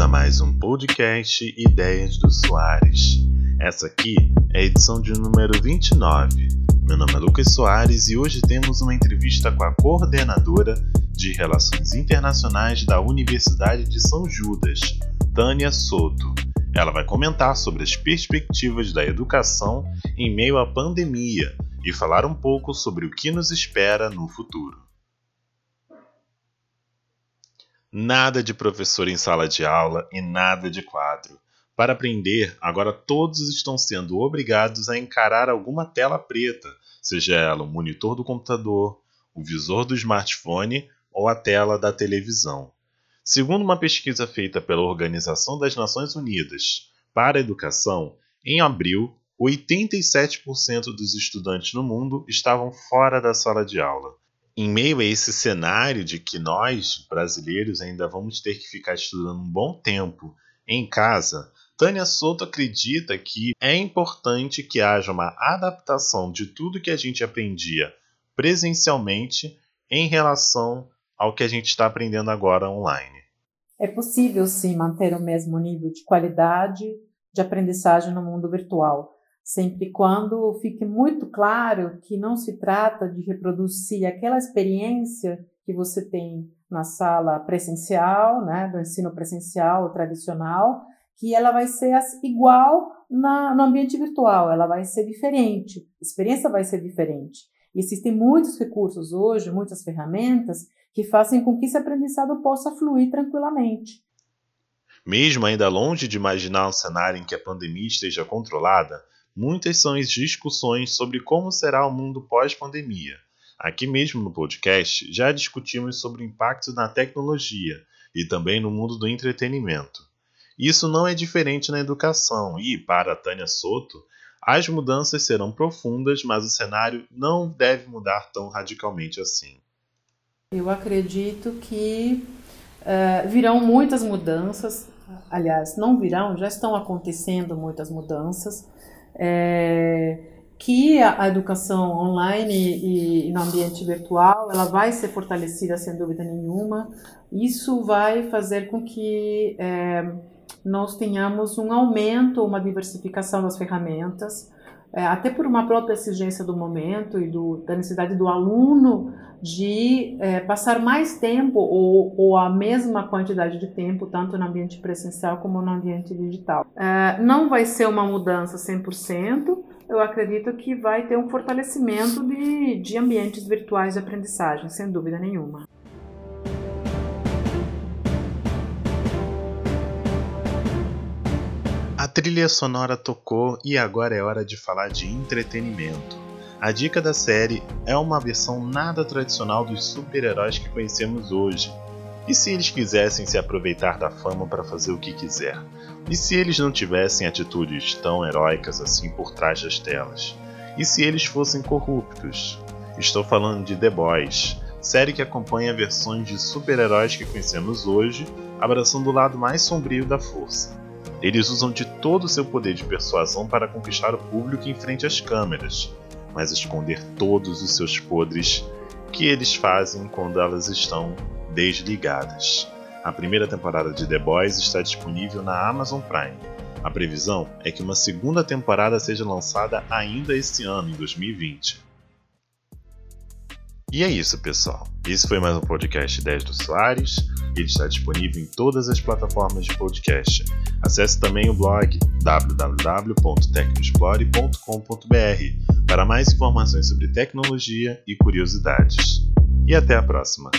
a mais um podcast Ideias do Soares. Essa aqui é a edição de número 29. Meu nome é Lucas Soares e hoje temos uma entrevista com a coordenadora de Relações Internacionais da Universidade de São Judas, Tânia Soto. Ela vai comentar sobre as perspectivas da educação em meio à pandemia e falar um pouco sobre o que nos espera no futuro. Nada de professor em sala de aula e nada de quadro. Para aprender, agora todos estão sendo obrigados a encarar alguma tela preta, seja ela o monitor do computador, o visor do smartphone ou a tela da televisão. Segundo uma pesquisa feita pela Organização das Nações Unidas para a Educação, em abril, 87% dos estudantes no mundo estavam fora da sala de aula. Em meio a esse cenário de que nós, brasileiros, ainda vamos ter que ficar estudando um bom tempo em casa, Tânia Souto acredita que é importante que haja uma adaptação de tudo que a gente aprendia presencialmente em relação ao que a gente está aprendendo agora online. É possível sim manter o mesmo nível de qualidade de aprendizagem no mundo virtual, sempre quando fique muito claro que não se trata de reproduzir aquela experiência que você tem na sala presencial, né, do ensino presencial tradicional, que ela vai ser igual na, no ambiente virtual, ela vai ser diferente, a experiência vai ser diferente. E existem muitos recursos hoje, muitas ferramentas que fazem com que esse aprendizado possa fluir tranquilamente. Mesmo ainda longe de imaginar um cenário em que a pandemia esteja controlada, muitas são as discussões sobre como será o mundo pós-pandemia. Aqui mesmo no podcast já discutimos sobre o impacto na tecnologia e também no mundo do entretenimento. Isso não é diferente na educação e, para Tânia Soto, as mudanças serão profundas, mas o cenário não deve mudar tão radicalmente assim. Eu acredito que uh, virão muitas mudanças, aliás, não virão, já estão acontecendo muitas mudanças, é, que a, educação online e, e, no ambiente virtual ela vai ser fortalecida sem dúvida nenhuma. Isso vai fazer com que é, nós tenhamos um aumento, uma diversificação das ferramentas, é, até por uma própria exigência do momento e do, da necessidade do aluno de é, passar mais tempo ou, ou, a mesma quantidade de tempo, tanto no ambiente presencial como no ambiente digital. É, não vai ser uma mudança 100%, eu acredito que vai ter um fortalecimento de, de ambientes virtuais de aprendizagem, sem dúvida nenhuma. A trilha sonora tocou e agora é hora de falar de entretenimento. A dica da série é uma versão nada tradicional dos super-heróis que conhecemos hoje. E se eles quisessem se aproveitar da fama para fazer o que quiser? E se eles não tivessem atitudes tão heróicas assim por trás das telas? E se eles fossem corruptos? Estou falando de The Boys, série que acompanha versões de super-heróis que conhecemos hoje, abraçando o lado mais sombrio da força. Eles usam de todo o seu poder de persuasão para conquistar o público em frente às câmeras, mas esconder todos os seus podres que eles fazem quando elas estão desligadas. A primeira temporada de The Boys está disponível na Amazon Prime. A previsão é que uma segunda temporada seja lançada ainda este ano, em 2020. E é isso, pessoal. Esse foi mais um podcast 10 do Soares. Ele está disponível em todas as plataformas de podcast. Acesse também o blog www.tecnoexplore.com.br para mais informações sobre tecnologia e curiosidades. E até a próxima!